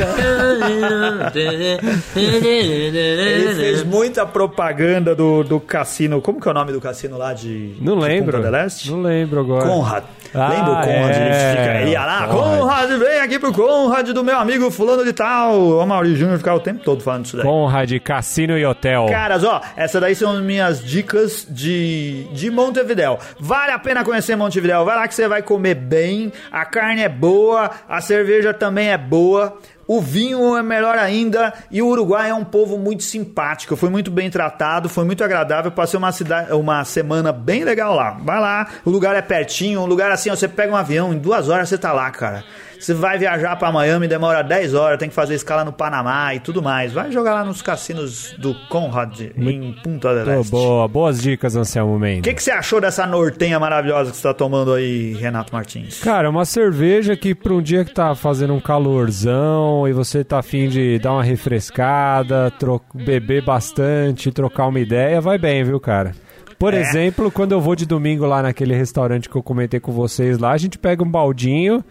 Ele fez muita propaganda do, do cassino. Como que é o nome do cassino lá de, Não de lembro. Punta del Este? Não lembro agora. Conrad. Ah, Lembra o Conrad? é. Ele, fica, ele ia lá, Conrad. Conrad. vem aqui pro Conrad do meu amigo fulano de tal. O Amaury Júnior ficava o tempo todo falando isso daí. Conrad, cassino e hotel. Caras, ó, essa daí são as minhas dicas de, de Montevidéu. Vale a pena conhecer Montevidéu. Vai lá que você vai comer bem, a carne é boa, a cerveja também é boa. O vinho é melhor ainda e o Uruguai é um povo muito simpático. Foi muito bem tratado, foi muito agradável. Passei uma, cidade, uma semana bem legal lá. Vai lá, o lugar é pertinho, um lugar assim, ó, você pega um avião, em duas horas você tá lá, cara. Você vai viajar pra Miami, demora 10 horas, tem que fazer escala no Panamá e tudo mais. Vai jogar lá nos cassinos do Conrad em Punta del Este. boa, boas dicas, Anselmo O Mendes. que, que você achou dessa nortenha maravilhosa que você tá tomando aí, Renato Martins? Cara, uma cerveja que pra um dia que tá fazendo um calorzão e você tá afim de dar uma refrescada, beber bastante, trocar uma ideia, vai bem, viu, cara? Por É. exemplo, quando eu vou de domingo lá naquele restaurante que eu comentei com vocês lá, a gente pega um baldinho,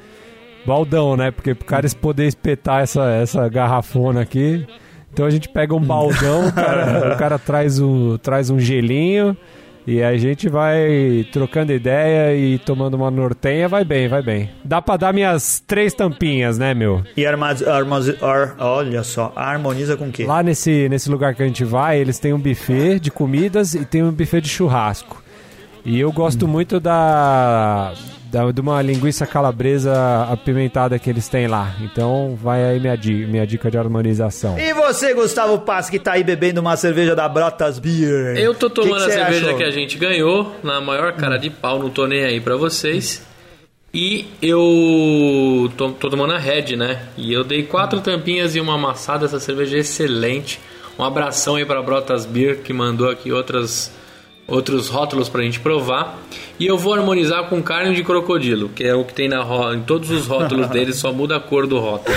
baldão, né? Porque pro cara poder espetar essa, essa garrafona aqui. Então a gente pega um baldão, o cara, o cara traz, o, traz um gelinho e a gente vai trocando ideia e tomando uma nortenha, vai bem, vai bem. Dá pra dar minhas três tampinhas, né, meu? E armaz, armaz, ar- olha só, harmoniza com o quê? Lá nesse, nesse lugar que a gente vai, eles têm um buffet de comidas e tem um buffet de churrasco. E eu gosto muito da, da de uma linguiça calabresa apimentada que eles têm lá. Então vai aí minha, di- minha dica de harmonização. E você, Gustavo Paz, que tá aí bebendo uma cerveja da Brotas Beer? Eu tô tomando Que que a cerveja achou? que a gente ganhou, na maior cara de pau, não tô nem aí pra vocês. E eu tô, tô tomando a Red, né? E eu dei quatro tampinhas e uma amassada, essa cerveja é excelente. Um abração aí pra Brotas Beer, que mandou aqui outras, outros rótulos pra gente provar. E eu vou harmonizar com carne de crocodilo, que é o que tem na em todos os rótulos deles, só muda a cor do rótulo.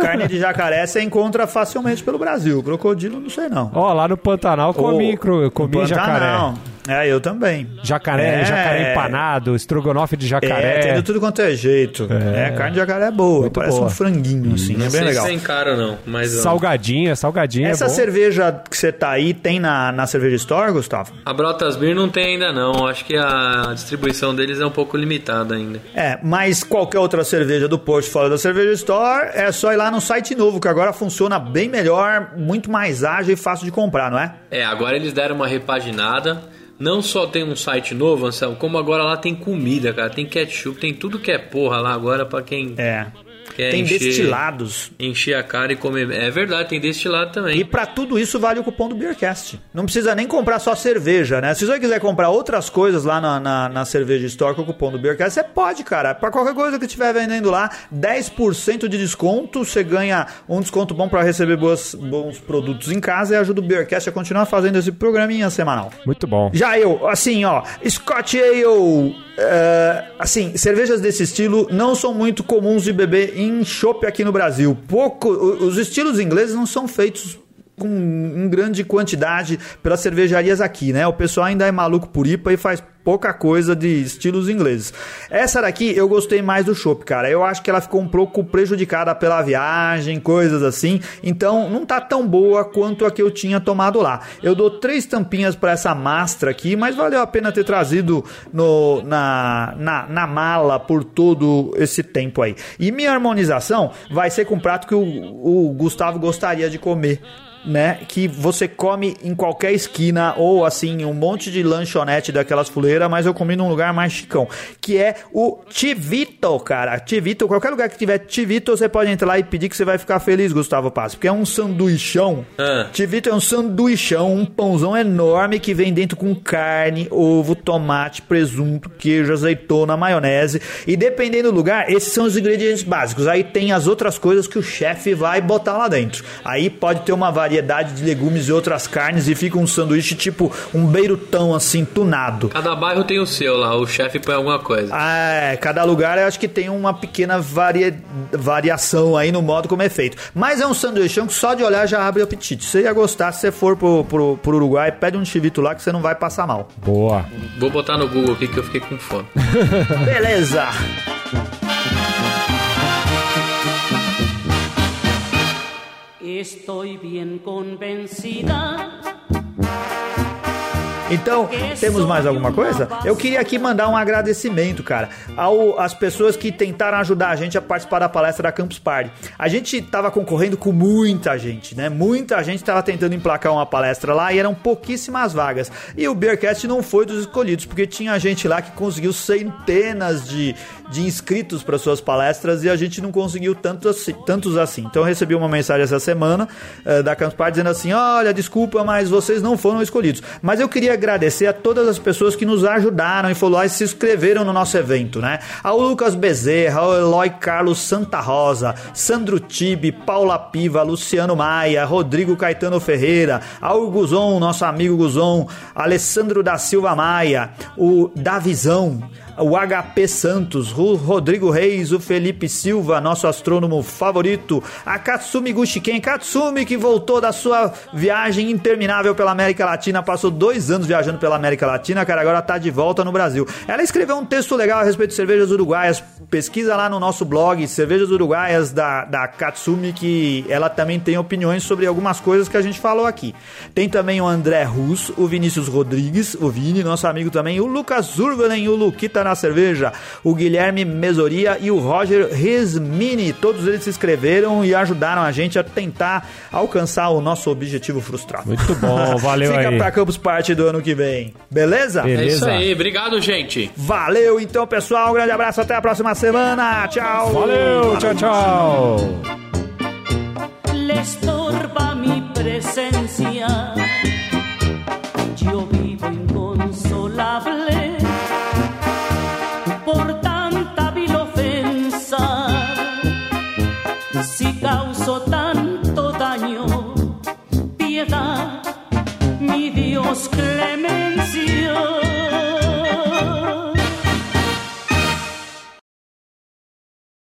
Carne de jacaré você encontra facilmente pelo Brasil. Crocodilo, não sei não. Ó, lá no Pantanal comi, cro- comi no jacaré. É, eu também. Jacaré, É. jacaré empanado, estrogonofe de jacaré. É, tem tudo quanto é jeito. É, carne de jacaré é boa. Muito parece boa. um franguinho, assim. Não é bem sei legal. se tem cara não, mas... Salgadinha, salgadinha. Essa é bom. cerveja que você tá aí tem na, na cerveja Store, Gustavo? A Brotas Beer não tem ainda não, acho que a distribuição deles é um pouco limitada ainda. É, mas qualquer outra cerveja do post fora da Cerveja Store é só ir lá no site novo, que agora funciona bem melhor, muito mais ágil e fácil de comprar, não é? É, agora eles deram uma repaginada. Não só tem um site novo, Anselmo, como agora lá tem comida, cara. Tem ketchup, tem tudo que é porra lá agora pra quem É. quer tem encher, destilados. encher a cara e comer. É verdade, tem destilado E também. pra tudo isso vale o cupom do Beercast. Não precisa nem comprar só cerveja, né? Se você quiser comprar outras coisas lá na, na, na Cerveja Store com o cupom do Beercast, você pode, cara. Pra qualquer coisa que estiver vendendo lá, 10% de desconto. Você ganha um desconto bom pra receber boas, bons produtos em casa e ajuda o Beercast a continuar fazendo esse programinha semanal. Muito bom. Já eu, assim, ó, Scott Ale, é, assim, cervejas desse estilo não são muito comuns de beber em chopp aqui no Brasil. Pouco, os estilos ingleses não são feitos com em grande quantidade pelas cervejarias aqui, né? O pessoal ainda é maluco por IPA e faz pouca coisa de estilos ingleses. Essa daqui eu gostei mais do chopp, cara. Eu acho que ela ficou um pouco prejudicada pela viagem, coisas assim. Então não tá tão boa quanto a que eu tinha tomado lá. Eu dou três tampinhas para essa mastra aqui, mas valeu a pena ter trazido no, na, na, na mala por todo esse tempo aí. E minha harmonização vai ser com um prato que o, o Gustavo gostaria de comer né, que você come em qualquer esquina ou assim, um monte de lanchonete daquelas fuleiras, mas eu comi num lugar mais chicão, que é o Tivito, cara. Tivito, qualquer lugar que tiver Tivito, você pode entrar lá e pedir que você vai ficar feliz, Gustavo Passo, porque é um sanduichão. Ah. Tivito é um sanduichão, um pãozão enorme que vem dentro com carne, ovo, tomate, presunto, queijo, azeitona, maionese. E dependendo do lugar, esses são os ingredientes básicos. Aí tem as outras coisas que o chefe vai botar lá dentro. Aí pode ter uma variedade de legumes e outras carnes e fica um sanduíche tipo um beirutão assim, tunado. Cada bairro tem o seu lá, o chefe põe alguma coisa. Ah, é, cada lugar eu acho que tem uma pequena varia- variação aí no modo como é feito. Mas é um sanduichão que só de olhar já abre o apetite. Você ia gostar se você for pro, pro, pro Uruguai, pede um chivito lá que você não vai passar mal. Boa. Vou botar no Google aqui que eu fiquei com fome. Beleza! Estoy bien convencida. Então, temos mais alguma coisa? Eu queria aqui mandar um agradecimento, cara, ao, às pessoas que tentaram ajudar a gente a participar da palestra da Campus Party. A gente tava concorrendo com muita gente, né? Muita gente tava tentando emplacar uma palestra lá e eram pouquíssimas vagas. E o Beercast não foi dos escolhidos, porque tinha gente lá que conseguiu centenas de, de inscritos para suas palestras e a gente não conseguiu tantos assim, tantos assim. Então eu recebi uma mensagem essa semana eh, da Campus Party dizendo assim: olha, desculpa, mas vocês não foram escolhidos. Mas eu queria agradecer a todas as pessoas que nos ajudaram e foram lá e se inscreveram no nosso evento, né? Ao Lucas Bezerra, ao Eloy Carlos Santa Rosa, Sandro Tibe, Paula Piva, Luciano Maia, Rodrigo Caetano Ferreira, ao Guzon, nosso amigo Guzon, Alessandro da Silva Maia, o Davizão, o HP Santos, o Rodrigo Reis, o Felipe Silva, nosso astrônomo favorito, a Katsumi Gushiken, Katsumi que voltou da sua viagem interminável pela América Latina, passou dois anos viajando pela América Latina, cara, agora tá de volta no Brasil. Ela escreveu um texto legal a respeito de cervejas uruguaias, pesquisa lá no nosso blog, Cervejas Uruguaias da, da Katsumi, que ela também tem opiniões sobre algumas coisas que a gente falou aqui. Tem também o André Russo, o Vinícius Rodrigues, o Vini, nosso amigo também, o Lucas Urbanen, o Luquita na cerveja, o Guilherme Mesoria e o Roger Resmini. Todos eles se inscreveram e ajudaram a gente a tentar alcançar o nosso objetivo frustrado. Muito bom, valeu Fica aí. pra Campus Party do ano que vem. Beleza? Beleza. É isso aí, obrigado, gente. Valeu então, pessoal. Um grande abraço. Até a próxima semana. Tchau. Valeu, tchau, tchau. le estorba mi presencia. somos clementes.